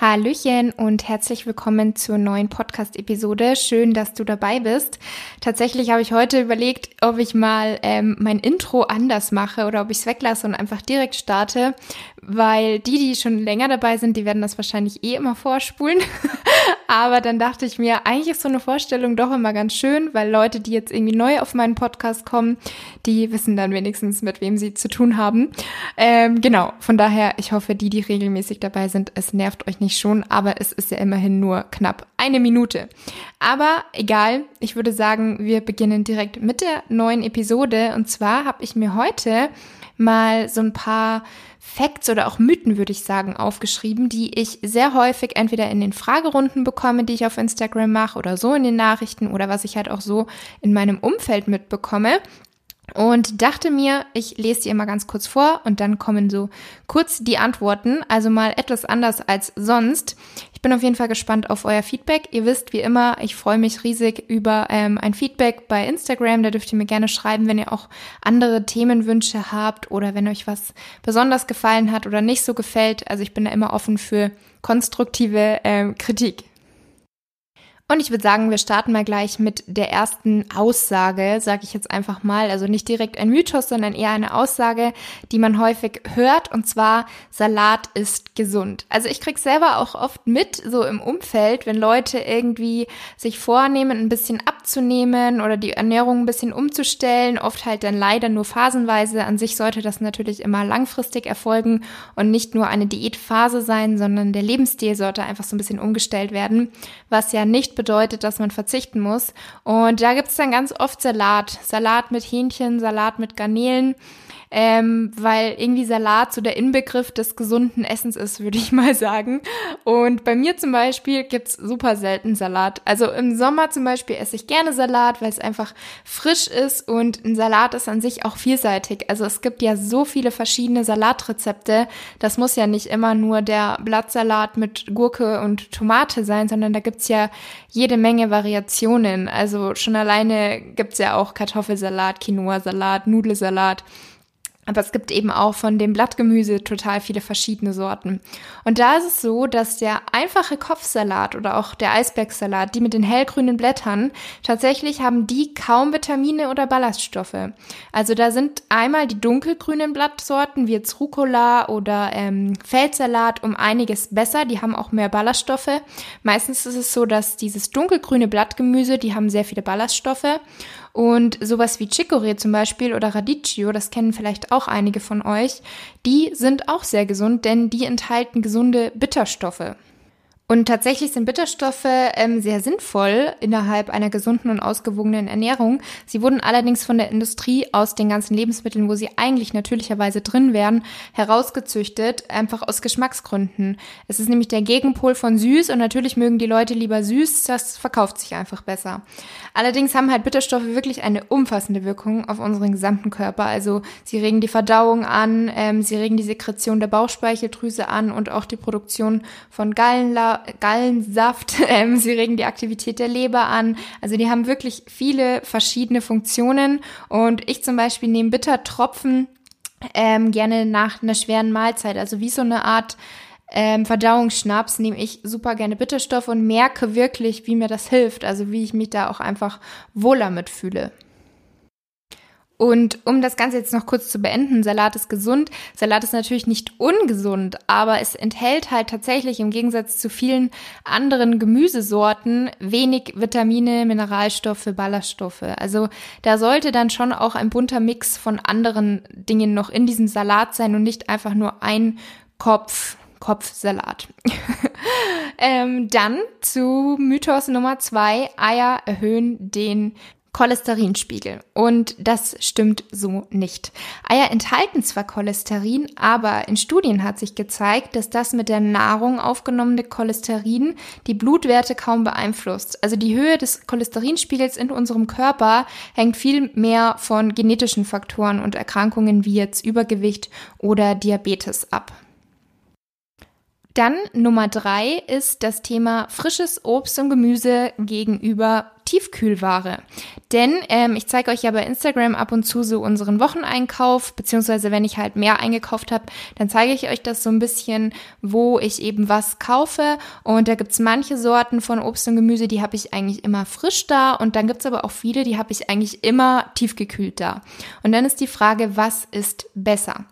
Hallöchen und herzlich willkommen zur neuen Podcast-Episode. Schön, dass du dabei bist. Tatsächlich habe ich heute überlegt, ob ich mal ähm, mein Intro anders mache oder ob ich es weglasse und einfach direkt starte, weil die, die schon länger dabei sind, die werden das wahrscheinlich eh immer vorspulen. Aber dann dachte ich mir, eigentlich ist so eine Vorstellung doch immer ganz schön, weil Leute, die jetzt irgendwie neu auf meinen Podcast kommen, die wissen dann wenigstens, mit wem sie zu tun haben. Ähm, genau, von daher, ich hoffe, die, die regelmäßig dabei sind, es nervt euch nicht schon, aber es ist ja immerhin nur knapp eine Minute. Aber egal, ich würde sagen, wir beginnen direkt mit der neuen Episode. Und zwar habe ich mir heute mal so ein paar Facts oder auch Mythen, würde ich sagen, aufgeschrieben, die ich sehr häufig entweder in den Fragerunden bekomme, die ich auf Instagram mache oder so in den Nachrichten oder was ich halt auch so in meinem Umfeld mitbekomme und dachte mir, ich lese die immer ganz kurz vor und dann kommen so kurz die Antworten, also mal etwas anders als sonst. Ich bin auf jeden Fall gespannt auf euer Feedback. Ihr wisst, wie immer, ich freue mich riesig über ähm, ein Feedback bei Instagram. Da dürft ihr mir gerne schreiben, wenn ihr auch andere Themenwünsche habt oder wenn euch was besonders gefallen hat oder nicht so gefällt. Also ich bin da immer offen für konstruktive ähm, Kritik. Und ich würde sagen, wir starten mal gleich mit der ersten Aussage, sage ich jetzt einfach mal. Also nicht direkt ein Mythos, sondern eher eine Aussage, die man häufig hört. Und zwar, Salat ist gesund. Also ich krieg selber auch oft mit, so im Umfeld, wenn Leute irgendwie sich vornehmen, ein bisschen abzunehmen oder die Ernährung ein bisschen umzustellen. Oft halt dann leider nur phasenweise. An sich sollte das natürlich immer langfristig erfolgen und nicht nur eine Diätphase sein, sondern der Lebensstil sollte einfach so ein bisschen umgestellt werden, was ja nicht bedeutet, dass man verzichten muss. Und da gibt es dann ganz oft Salat. Salat mit Hähnchen, Salat mit Garnelen ähm, weil irgendwie Salat so der Inbegriff des gesunden Essens ist, würde ich mal sagen. Und bei mir zum Beispiel gibt's super selten Salat. Also im Sommer zum Beispiel esse ich gerne Salat, weil es einfach frisch ist und ein Salat ist an sich auch vielseitig. Also es gibt ja so viele verschiedene Salatrezepte. Das muss ja nicht immer nur der Blattsalat mit Gurke und Tomate sein, sondern da gibt's ja jede Menge Variationen. Also schon alleine gibt's ja auch Kartoffelsalat, Quinoa-Salat, Nudelsalat. Aber es gibt eben auch von dem Blattgemüse total viele verschiedene Sorten. Und da ist es so, dass der einfache Kopfsalat oder auch der Eisbergsalat, die mit den hellgrünen Blättern, tatsächlich haben die kaum Vitamine oder Ballaststoffe. Also da sind einmal die dunkelgrünen Blattsorten wie jetzt Rucola oder ähm, Feldsalat um einiges besser. Die haben auch mehr Ballaststoffe. Meistens ist es so, dass dieses dunkelgrüne Blattgemüse, die haben sehr viele Ballaststoffe. Und sowas wie Chicorée zum Beispiel oder Radicchio, das kennen vielleicht auch einige von euch, die sind auch sehr gesund, denn die enthalten gesunde Bitterstoffe. Und tatsächlich sind Bitterstoffe ähm, sehr sinnvoll innerhalb einer gesunden und ausgewogenen Ernährung. Sie wurden allerdings von der Industrie aus den ganzen Lebensmitteln, wo sie eigentlich natürlicherweise drin wären, herausgezüchtet, einfach aus Geschmacksgründen. Es ist nämlich der Gegenpol von süß und natürlich mögen die Leute lieber süß, das verkauft sich einfach besser. Allerdings haben halt Bitterstoffe wirklich eine umfassende Wirkung auf unseren gesamten Körper. Also sie regen die Verdauung an, ähm, sie regen die Sekretion der Bauchspeicheldrüse an und auch die Produktion von Gallenla Gallensaft, ähm, sie regen die Aktivität der Leber an. Also die haben wirklich viele verschiedene Funktionen. Und ich zum Beispiel nehme Bittertropfen ähm, gerne nach einer schweren Mahlzeit. Also wie so eine Art ähm, Verdauungsschnaps nehme ich super gerne Bitterstoff und merke wirklich, wie mir das hilft. Also wie ich mich da auch einfach wohler mitfühle. Und um das Ganze jetzt noch kurz zu beenden, Salat ist gesund. Salat ist natürlich nicht ungesund, aber es enthält halt tatsächlich im Gegensatz zu vielen anderen Gemüsesorten wenig Vitamine, Mineralstoffe, Ballaststoffe. Also da sollte dann schon auch ein bunter Mix von anderen Dingen noch in diesem Salat sein und nicht einfach nur ein Kopf Kopfsalat. ähm, dann zu Mythos Nummer zwei. Eier erhöhen den Cholesterinspiegel. Und das stimmt so nicht. Eier enthalten zwar Cholesterin, aber in Studien hat sich gezeigt, dass das mit der Nahrung aufgenommene Cholesterin die Blutwerte kaum beeinflusst. Also die Höhe des Cholesterinspiegels in unserem Körper hängt viel mehr von genetischen Faktoren und Erkrankungen wie jetzt Übergewicht oder Diabetes ab. Dann Nummer drei ist das Thema frisches Obst und Gemüse gegenüber Tiefkühlware. Denn ähm, ich zeige euch ja bei Instagram ab und zu so unseren Wocheneinkauf, beziehungsweise wenn ich halt mehr eingekauft habe, dann zeige ich euch das so ein bisschen, wo ich eben was kaufe. Und da gibt's manche Sorten von Obst und Gemüse, die habe ich eigentlich immer frisch da. Und dann gibt's aber auch viele, die habe ich eigentlich immer tiefgekühlt da. Und dann ist die Frage, was ist besser?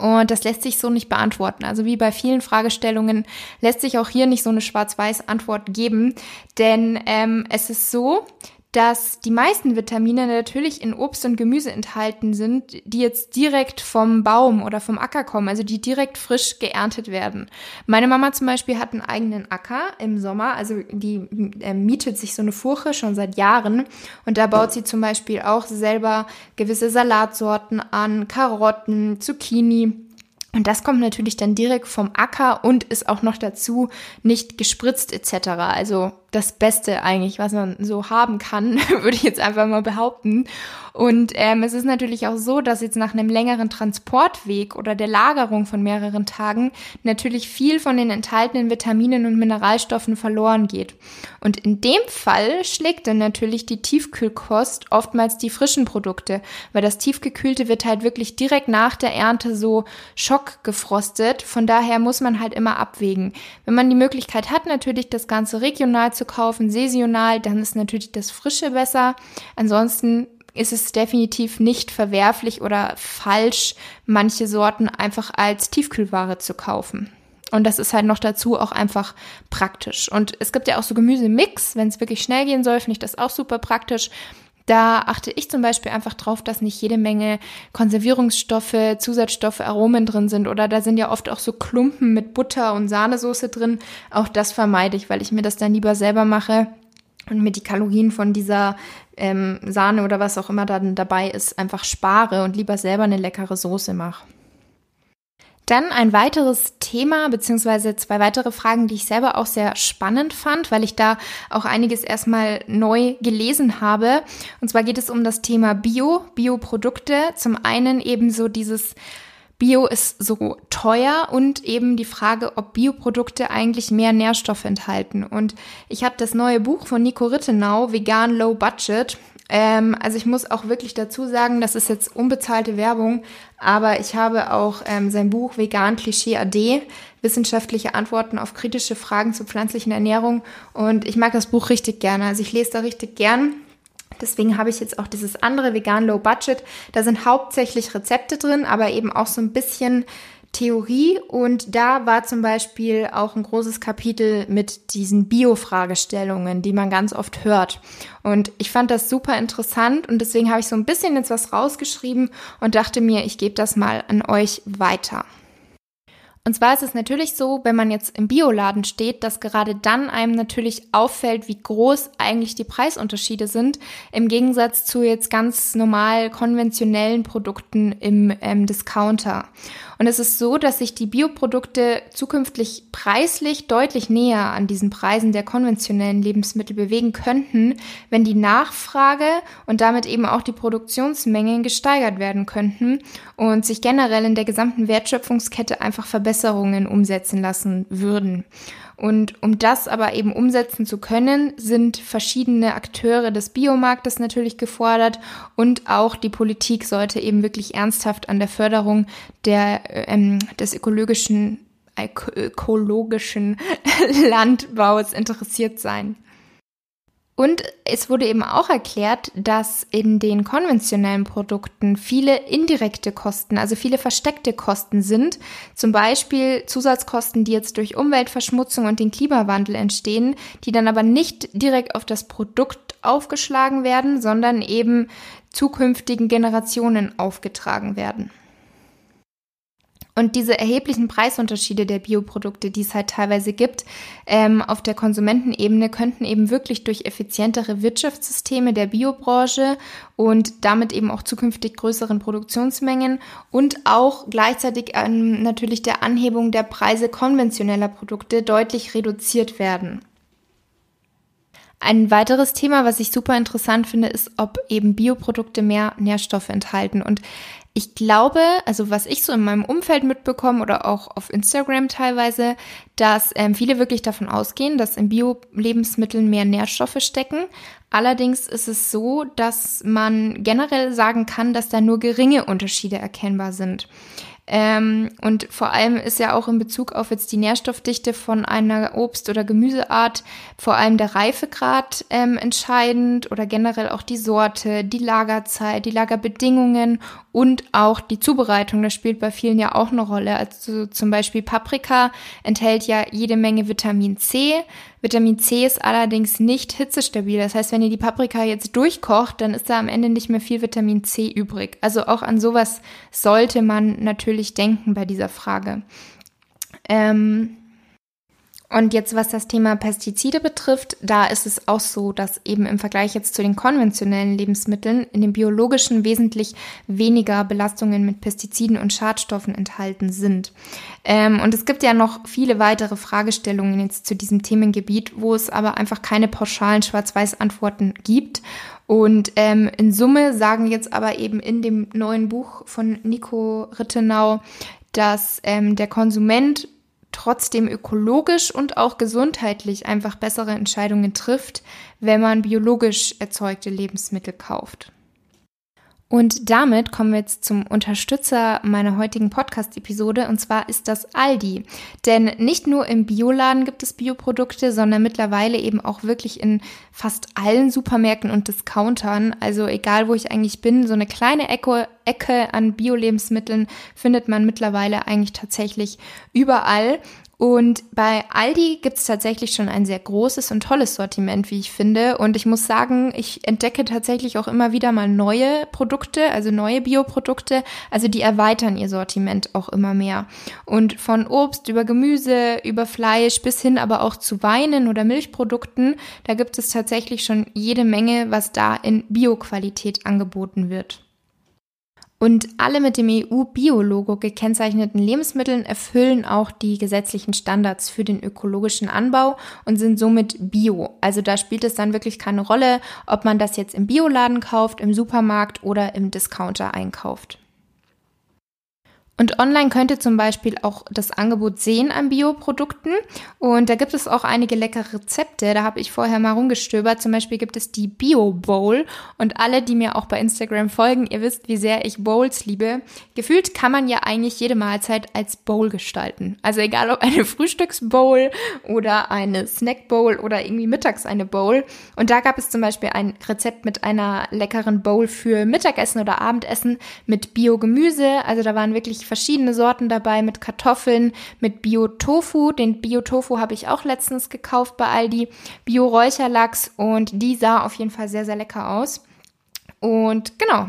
Und das lässt sich so nicht beantworten. Also wie bei vielen Fragestellungen lässt sich auch hier nicht so eine schwarz-weiß Antwort geben. Denn ähm, es ist so, dass die meisten Vitamine natürlich in Obst und Gemüse enthalten sind, die jetzt direkt vom Baum oder vom Acker kommen, also die direkt frisch geerntet werden. Meine Mama zum Beispiel hat einen eigenen Acker im Sommer, also die äh, mietet sich so eine Furche schon seit Jahren und da baut sie zum Beispiel auch selber gewisse Salatsorten an, Karotten, Zucchini. Und das kommt natürlich dann direkt vom Acker und ist auch noch dazu nicht gespritzt etc. Also das Beste eigentlich, was man so haben kann, würde ich jetzt einfach mal behaupten. Und ähm, es ist natürlich auch so, dass jetzt nach einem längeren Transportweg oder der Lagerung von mehreren Tagen natürlich viel von den enthaltenen Vitaminen und Mineralstoffen verloren geht. Und in dem Fall schlägt dann natürlich die Tiefkühlkost oftmals die frischen Produkte, weil das Tiefgekühlte wird halt wirklich direkt nach der Ernte so schockgefrostet. Von daher muss man halt immer abwägen. Wenn man die Möglichkeit hat, natürlich das Ganze regional zu kaufen, saisonal, dann ist natürlich das Frische besser. Ansonsten ist es definitiv nicht verwerflich oder falsch, manche Sorten einfach als Tiefkühlware zu kaufen. Und das ist halt noch dazu auch einfach praktisch. Und es gibt ja auch so Gemüsemix, wenn es wirklich schnell gehen soll, finde ich das auch super praktisch. Da achte ich zum Beispiel einfach drauf, dass nicht jede Menge Konservierungsstoffe, Zusatzstoffe, Aromen drin sind. Oder da sind ja oft auch so Klumpen mit Butter und Sahnesoße drin. Auch das vermeide ich, weil ich mir das dann lieber selber mache und mir die Kalorien von dieser ähm, Sahne oder was auch immer dann dabei ist, einfach spare und lieber selber eine leckere Soße mache. Dann ein weiteres Thema, beziehungsweise zwei weitere Fragen, die ich selber auch sehr spannend fand, weil ich da auch einiges erstmal neu gelesen habe. Und zwar geht es um das Thema Bio, Bioprodukte. Zum einen eben so dieses Bio ist so teuer und eben die Frage, ob Bioprodukte eigentlich mehr Nährstoffe enthalten. Und ich habe das neue Buch von Nico Rittenau, Vegan Low Budget, ähm, also ich muss auch wirklich dazu sagen, das ist jetzt unbezahlte Werbung, aber ich habe auch ähm, sein Buch Vegan Klischee AD, wissenschaftliche Antworten auf kritische Fragen zur pflanzlichen Ernährung und ich mag das Buch richtig gerne. Also ich lese da richtig gern. Deswegen habe ich jetzt auch dieses andere Vegan Low Budget. Da sind hauptsächlich Rezepte drin, aber eben auch so ein bisschen Theorie und da war zum Beispiel auch ein großes Kapitel mit diesen Bio-Fragestellungen, die man ganz oft hört. Und ich fand das super interessant und deswegen habe ich so ein bisschen jetzt was rausgeschrieben und dachte mir, ich gebe das mal an euch weiter. Und zwar ist es natürlich so, wenn man jetzt im Bioladen steht, dass gerade dann einem natürlich auffällt, wie groß eigentlich die Preisunterschiede sind, im Gegensatz zu jetzt ganz normal konventionellen Produkten im ähm, Discounter. Und es ist so, dass sich die Bioprodukte zukünftig preislich deutlich näher an diesen Preisen der konventionellen Lebensmittel bewegen könnten, wenn die Nachfrage und damit eben auch die Produktionsmengen gesteigert werden könnten und sich generell in der gesamten Wertschöpfungskette einfach Verbesserungen umsetzen lassen würden. Und um das aber eben umsetzen zu können, sind verschiedene Akteure des Biomarktes natürlich gefordert und auch die Politik sollte eben wirklich ernsthaft an der Förderung der, ähm, des ökologischen, ökologischen Landbaus interessiert sein. Und es wurde eben auch erklärt, dass in den konventionellen Produkten viele indirekte Kosten, also viele versteckte Kosten sind. Zum Beispiel Zusatzkosten, die jetzt durch Umweltverschmutzung und den Klimawandel entstehen, die dann aber nicht direkt auf das Produkt aufgeschlagen werden, sondern eben zukünftigen Generationen aufgetragen werden. Und diese erheblichen Preisunterschiede der Bioprodukte, die es halt teilweise gibt, ähm, auf der Konsumentenebene, könnten eben wirklich durch effizientere Wirtschaftssysteme der Biobranche und damit eben auch zukünftig größeren Produktionsmengen und auch gleichzeitig ähm, natürlich der Anhebung der Preise konventioneller Produkte deutlich reduziert werden. Ein weiteres Thema, was ich super interessant finde, ist, ob eben Bioprodukte mehr Nährstoffe enthalten. Und ich glaube, also was ich so in meinem Umfeld mitbekomme oder auch auf Instagram teilweise, dass ähm, viele wirklich davon ausgehen, dass in Bio-Lebensmitteln mehr Nährstoffe stecken. Allerdings ist es so, dass man generell sagen kann, dass da nur geringe Unterschiede erkennbar sind. Ähm, und vor allem ist ja auch in Bezug auf jetzt die Nährstoffdichte von einer Obst- oder Gemüseart vor allem der Reifegrad ähm, entscheidend oder generell auch die Sorte, die Lagerzeit, die Lagerbedingungen und auch die Zubereitung. Das spielt bei vielen ja auch eine Rolle. Also zum Beispiel Paprika enthält ja jede Menge Vitamin C. Vitamin C ist allerdings nicht hitzestabil. Das heißt, wenn ihr die Paprika jetzt durchkocht, dann ist da am Ende nicht mehr viel Vitamin C übrig. Also auch an sowas sollte man natürlich denken bei dieser Frage. Ähm, und jetzt, was das Thema Pestizide betrifft, da ist es auch so, dass eben im Vergleich jetzt zu den konventionellen Lebensmitteln in den biologischen wesentlich weniger Belastungen mit Pestiziden und Schadstoffen enthalten sind. Ähm, und es gibt ja noch viele weitere Fragestellungen jetzt zu diesem Themengebiet, wo es aber einfach keine pauschalen Schwarz-Weiß-Antworten gibt. Und ähm, in Summe sagen jetzt aber eben in dem neuen Buch von Nico Rittenau, dass ähm, der Konsument trotzdem ökologisch und auch gesundheitlich einfach bessere Entscheidungen trifft, wenn man biologisch erzeugte Lebensmittel kauft. Und damit kommen wir jetzt zum Unterstützer meiner heutigen Podcast-Episode und zwar ist das Aldi. Denn nicht nur im Bioladen gibt es Bioprodukte, sondern mittlerweile eben auch wirklich in fast allen Supermärkten und Discountern. Also egal wo ich eigentlich bin, so eine kleine Ecke, Ecke an Bio-Lebensmitteln findet man mittlerweile eigentlich tatsächlich überall. Und bei Aldi gibt es tatsächlich schon ein sehr großes und tolles Sortiment, wie ich finde. Und ich muss sagen, ich entdecke tatsächlich auch immer wieder mal neue Produkte, also neue Bioprodukte. Also die erweitern ihr Sortiment auch immer mehr. Und von Obst über Gemüse, über Fleisch bis hin aber auch zu Weinen oder Milchprodukten, da gibt es tatsächlich schon jede Menge, was da in Bioqualität angeboten wird. Und alle mit dem EU-Bio-Logo gekennzeichneten Lebensmitteln erfüllen auch die gesetzlichen Standards für den ökologischen Anbau und sind somit Bio. Also da spielt es dann wirklich keine Rolle, ob man das jetzt im Bioladen kauft, im Supermarkt oder im Discounter einkauft. Und online könnt ihr zum Beispiel auch das Angebot sehen an Bioprodukten. Und da gibt es auch einige leckere Rezepte. Da habe ich vorher mal rumgestöbert. Zum Beispiel gibt es die Bio Bowl. Und alle, die mir auch bei Instagram folgen, ihr wisst, wie sehr ich Bowls liebe. Gefühlt kann man ja eigentlich jede Mahlzeit als Bowl gestalten. Also egal ob eine Frühstücksbowl oder eine Snackbowl oder irgendwie mittags eine Bowl. Und da gab es zum Beispiel ein Rezept mit einer leckeren Bowl für Mittagessen oder Abendessen mit Bio-Gemüse. Also da waren wirklich verschiedene Sorten dabei mit Kartoffeln, mit Bio-Tofu. Den Bio-Tofu habe ich auch letztens gekauft bei Aldi. Bio-Räucherlachs und die sah auf jeden Fall sehr, sehr lecker aus. Und genau,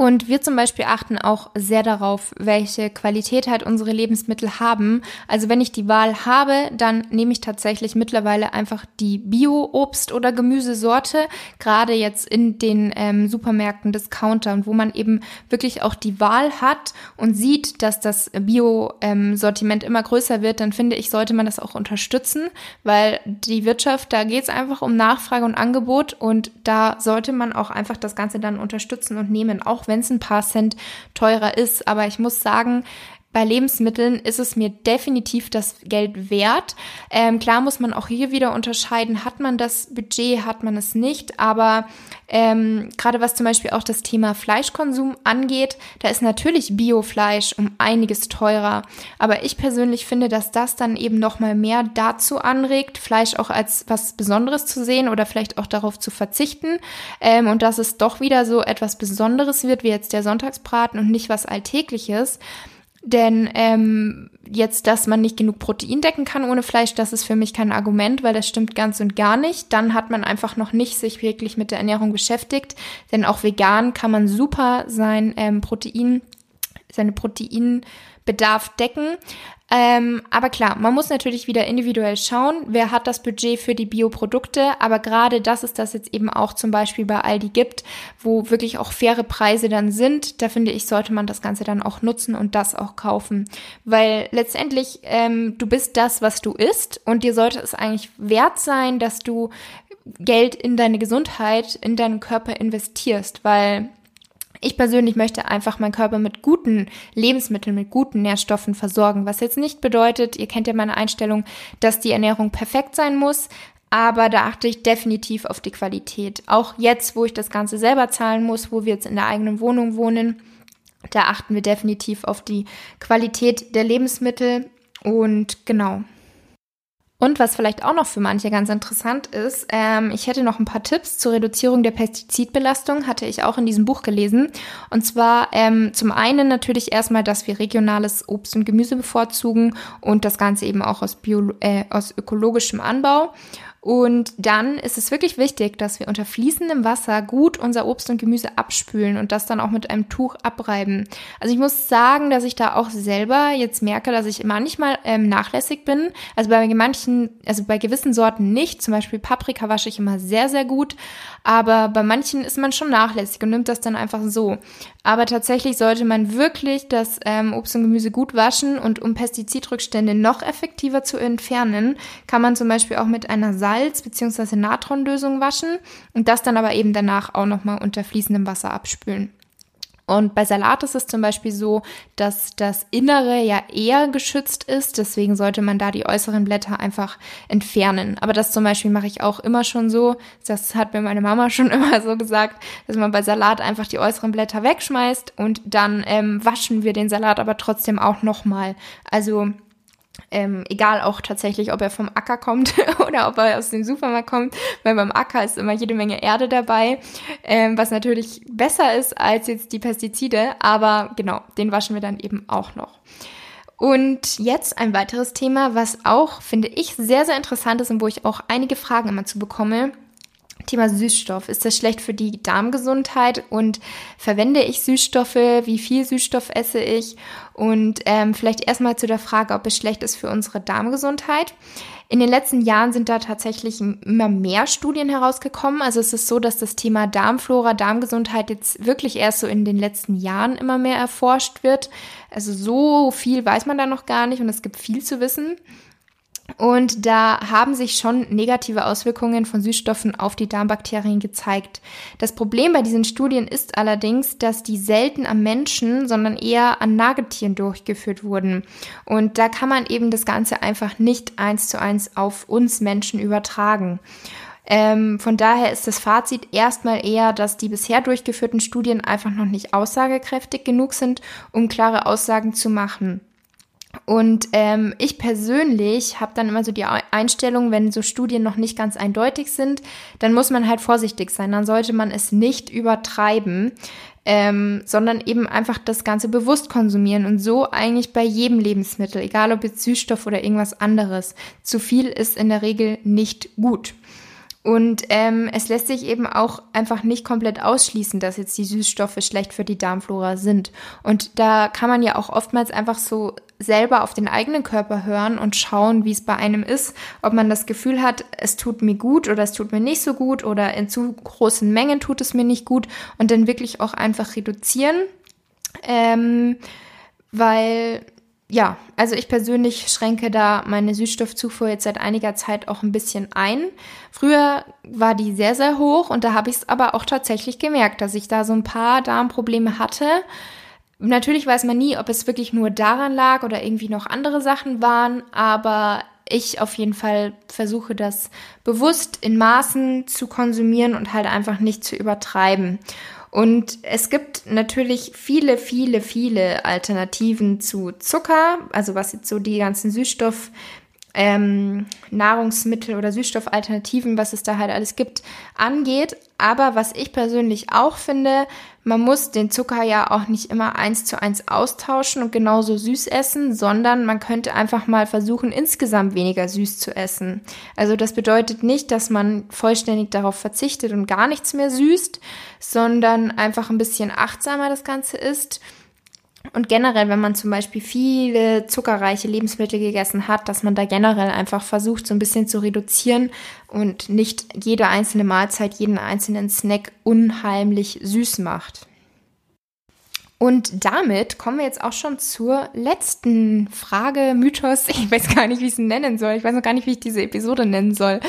und wir zum Beispiel achten auch sehr darauf, welche Qualität halt unsere Lebensmittel haben. Also wenn ich die Wahl habe, dann nehme ich tatsächlich mittlerweile einfach die Bio-Obst- oder Gemüsesorte, gerade jetzt in den ähm, Supermärkten, Discountern, wo man eben wirklich auch die Wahl hat und sieht, dass das Bio-Sortiment immer größer wird, dann finde ich, sollte man das auch unterstützen, weil die Wirtschaft, da geht es einfach um Nachfrage und Angebot und da sollte man auch einfach das Ganze dann unterstützen und nehmen, auch wenn es ein paar Cent teurer ist. Aber ich muss sagen, bei Lebensmitteln ist es mir definitiv das Geld wert. Ähm, klar muss man auch hier wieder unterscheiden, hat man das Budget, hat man es nicht. Aber ähm, gerade was zum Beispiel auch das Thema Fleischkonsum angeht, da ist natürlich Biofleisch um einiges teurer. Aber ich persönlich finde, dass das dann eben nochmal mehr dazu anregt, Fleisch auch als was Besonderes zu sehen oder vielleicht auch darauf zu verzichten. Ähm, und dass es doch wieder so etwas Besonderes wird, wie jetzt der Sonntagsbraten und nicht was Alltägliches. Denn ähm, jetzt, dass man nicht genug Protein decken kann ohne Fleisch, das ist für mich kein Argument, weil das stimmt ganz und gar nicht. Dann hat man einfach noch nicht sich wirklich mit der Ernährung beschäftigt. Denn auch vegan kann man super sein ähm, Protein, seine Proteinbedarf decken. Ähm, aber klar, man muss natürlich wieder individuell schauen, wer hat das Budget für die Bioprodukte. Aber gerade das ist das jetzt eben auch zum Beispiel bei Aldi gibt, wo wirklich auch faire Preise dann sind. Da finde ich, sollte man das Ganze dann auch nutzen und das auch kaufen. Weil letztendlich, ähm, du bist das, was du isst und dir sollte es eigentlich wert sein, dass du Geld in deine Gesundheit, in deinen Körper investierst, weil ich persönlich möchte einfach meinen Körper mit guten Lebensmitteln, mit guten Nährstoffen versorgen, was jetzt nicht bedeutet, ihr kennt ja meine Einstellung, dass die Ernährung perfekt sein muss, aber da achte ich definitiv auf die Qualität. Auch jetzt, wo ich das Ganze selber zahlen muss, wo wir jetzt in der eigenen Wohnung wohnen, da achten wir definitiv auf die Qualität der Lebensmittel und genau. Und was vielleicht auch noch für manche ganz interessant ist, ähm, ich hätte noch ein paar Tipps zur Reduzierung der Pestizidbelastung, hatte ich auch in diesem Buch gelesen. Und zwar ähm, zum einen natürlich erstmal, dass wir regionales Obst und Gemüse bevorzugen und das Ganze eben auch aus, Bio, äh, aus ökologischem Anbau. Und dann ist es wirklich wichtig, dass wir unter fließendem Wasser gut unser Obst und Gemüse abspülen und das dann auch mit einem Tuch abreiben. Also ich muss sagen, dass ich da auch selber jetzt merke, dass ich manchmal ähm, nachlässig bin. Also bei manchen, also bei gewissen Sorten nicht. Zum Beispiel Paprika wasche ich immer sehr, sehr gut. Aber bei manchen ist man schon nachlässig und nimmt das dann einfach so. Aber tatsächlich sollte man wirklich das ähm, Obst und Gemüse gut waschen und um Pestizidrückstände noch effektiver zu entfernen, kann man zum Beispiel auch mit einer Salz- bzw. Natronlösung waschen und das dann aber eben danach auch nochmal unter fließendem Wasser abspülen. Und bei Salat ist es zum Beispiel so, dass das Innere ja eher geschützt ist. Deswegen sollte man da die äußeren Blätter einfach entfernen. Aber das zum Beispiel mache ich auch immer schon so. Das hat mir meine Mama schon immer so gesagt, dass man bei Salat einfach die äußeren Blätter wegschmeißt und dann ähm, waschen wir den Salat aber trotzdem auch nochmal. Also ähm, egal auch tatsächlich, ob er vom Acker kommt oder ob er aus dem Supermarkt kommt, weil beim Acker ist immer jede Menge Erde dabei, ähm, was natürlich besser ist als jetzt die Pestizide, aber genau, den waschen wir dann eben auch noch. Und jetzt ein weiteres Thema, was auch, finde ich, sehr, sehr interessant ist und wo ich auch einige Fragen immer zu bekomme, Thema Süßstoff. Ist das schlecht für die Darmgesundheit und verwende ich Süßstoffe? Wie viel Süßstoff esse ich? Und ähm, vielleicht erstmal zu der Frage, ob es schlecht ist für unsere Darmgesundheit. In den letzten Jahren sind da tatsächlich immer mehr Studien herausgekommen. Also es ist so, dass das Thema Darmflora, Darmgesundheit jetzt wirklich erst so in den letzten Jahren immer mehr erforscht wird. Also so viel weiß man da noch gar nicht und es gibt viel zu wissen. Und da haben sich schon negative Auswirkungen von Süßstoffen auf die Darmbakterien gezeigt. Das Problem bei diesen Studien ist allerdings, dass die selten am Menschen, sondern eher an Nagetieren durchgeführt wurden. Und da kann man eben das Ganze einfach nicht eins zu eins auf uns Menschen übertragen. Ähm, von daher ist das Fazit erstmal eher, dass die bisher durchgeführten Studien einfach noch nicht aussagekräftig genug sind, um klare Aussagen zu machen. Und ähm, ich persönlich habe dann immer so die Einstellung, wenn so Studien noch nicht ganz eindeutig sind, dann muss man halt vorsichtig sein. Dann sollte man es nicht übertreiben, ähm, sondern eben einfach das Ganze bewusst konsumieren und so eigentlich bei jedem Lebensmittel, egal ob jetzt Süßstoff oder irgendwas anderes. Zu viel ist in der Regel nicht gut. Und ähm, es lässt sich eben auch einfach nicht komplett ausschließen, dass jetzt die Süßstoffe schlecht für die Darmflora sind. Und da kann man ja auch oftmals einfach so selber auf den eigenen Körper hören und schauen, wie es bei einem ist, ob man das Gefühl hat, es tut mir gut oder es tut mir nicht so gut oder in zu großen Mengen tut es mir nicht gut und dann wirklich auch einfach reduzieren. Ähm, weil ja, also ich persönlich schränke da meine Süßstoffzufuhr jetzt seit einiger Zeit auch ein bisschen ein. Früher war die sehr, sehr hoch und da habe ich es aber auch tatsächlich gemerkt, dass ich da so ein paar Darmprobleme hatte. Natürlich weiß man nie, ob es wirklich nur daran lag oder irgendwie noch andere Sachen waren, aber ich auf jeden Fall versuche das bewusst in Maßen zu konsumieren und halt einfach nicht zu übertreiben. Und es gibt natürlich viele, viele, viele Alternativen zu Zucker, also was jetzt so die ganzen Süßstoff ähm, Nahrungsmittel oder Süßstoffalternativen, was es da halt alles gibt, angeht. Aber was ich persönlich auch finde, man muss den Zucker ja auch nicht immer eins zu eins austauschen und genauso süß essen, sondern man könnte einfach mal versuchen, insgesamt weniger süß zu essen. Also das bedeutet nicht, dass man vollständig darauf verzichtet und gar nichts mehr süßt, sondern einfach ein bisschen achtsamer das Ganze isst und generell, wenn man zum Beispiel viele zuckerreiche Lebensmittel gegessen hat, dass man da generell einfach versucht, so ein bisschen zu reduzieren und nicht jede einzelne Mahlzeit, jeden einzelnen Snack unheimlich süß macht. Und damit kommen wir jetzt auch schon zur letzten Frage, Mythos. Ich weiß gar nicht, wie ich es nennen soll. Ich weiß noch gar nicht, wie ich diese Episode nennen soll.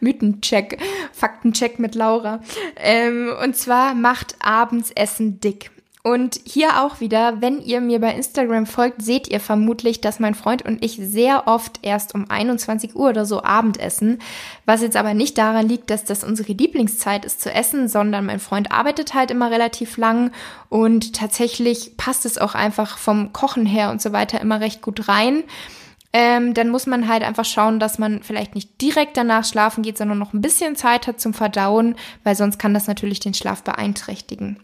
Mythencheck, Faktencheck mit Laura. Ähm, und zwar macht abends Essen dick. Und hier auch wieder, wenn ihr mir bei Instagram folgt, seht ihr vermutlich, dass mein Freund und ich sehr oft erst um 21 Uhr oder so Abendessen, was jetzt aber nicht daran liegt, dass das unsere Lieblingszeit ist zu essen, sondern mein Freund arbeitet halt immer relativ lang und tatsächlich passt es auch einfach vom Kochen her und so weiter immer recht gut rein. Ähm, dann muss man halt einfach schauen, dass man vielleicht nicht direkt danach schlafen geht, sondern noch ein bisschen Zeit hat zum Verdauen, weil sonst kann das natürlich den Schlaf beeinträchtigen.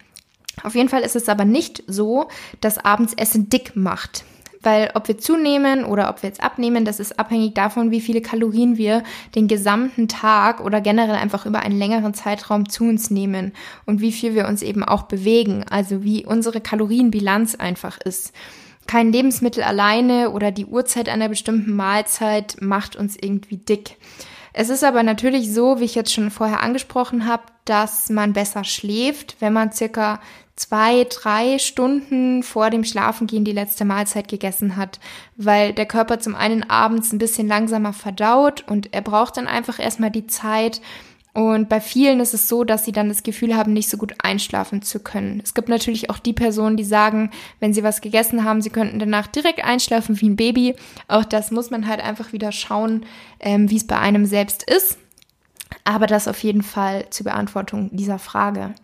Auf jeden Fall ist es aber nicht so, dass abends Essen dick macht. Weil ob wir zunehmen oder ob wir jetzt abnehmen, das ist abhängig davon, wie viele Kalorien wir den gesamten Tag oder generell einfach über einen längeren Zeitraum zu uns nehmen und wie viel wir uns eben auch bewegen, also wie unsere Kalorienbilanz einfach ist. Kein Lebensmittel alleine oder die Uhrzeit einer bestimmten Mahlzeit macht uns irgendwie dick. Es ist aber natürlich so, wie ich jetzt schon vorher angesprochen habe, dass man besser schläft, wenn man circa zwei, drei Stunden vor dem Schlafengehen die letzte Mahlzeit gegessen hat, weil der Körper zum einen abends ein bisschen langsamer verdaut und er braucht dann einfach erstmal die Zeit. Und bei vielen ist es so, dass sie dann das Gefühl haben, nicht so gut einschlafen zu können. Es gibt natürlich auch die Personen, die sagen, wenn sie was gegessen haben, sie könnten danach direkt einschlafen wie ein Baby. Auch das muss man halt einfach wieder schauen, ähm, wie es bei einem selbst ist. Aber das auf jeden Fall zur Beantwortung dieser Frage.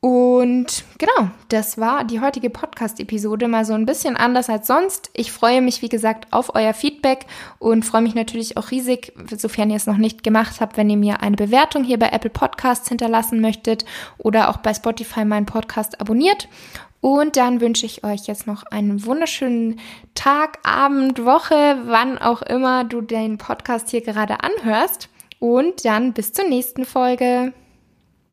Und genau, das war die heutige Podcast-Episode mal so ein bisschen anders als sonst. Ich freue mich, wie gesagt, auf euer Feedback und freue mich natürlich auch riesig, sofern ihr es noch nicht gemacht habt, wenn ihr mir eine Bewertung hier bei Apple Podcasts hinterlassen möchtet oder auch bei Spotify meinen Podcast abonniert. Und dann wünsche ich euch jetzt noch einen wunderschönen Tag, Abend, Woche, wann auch immer du den Podcast hier gerade anhörst. Und dann bis zur nächsten Folge.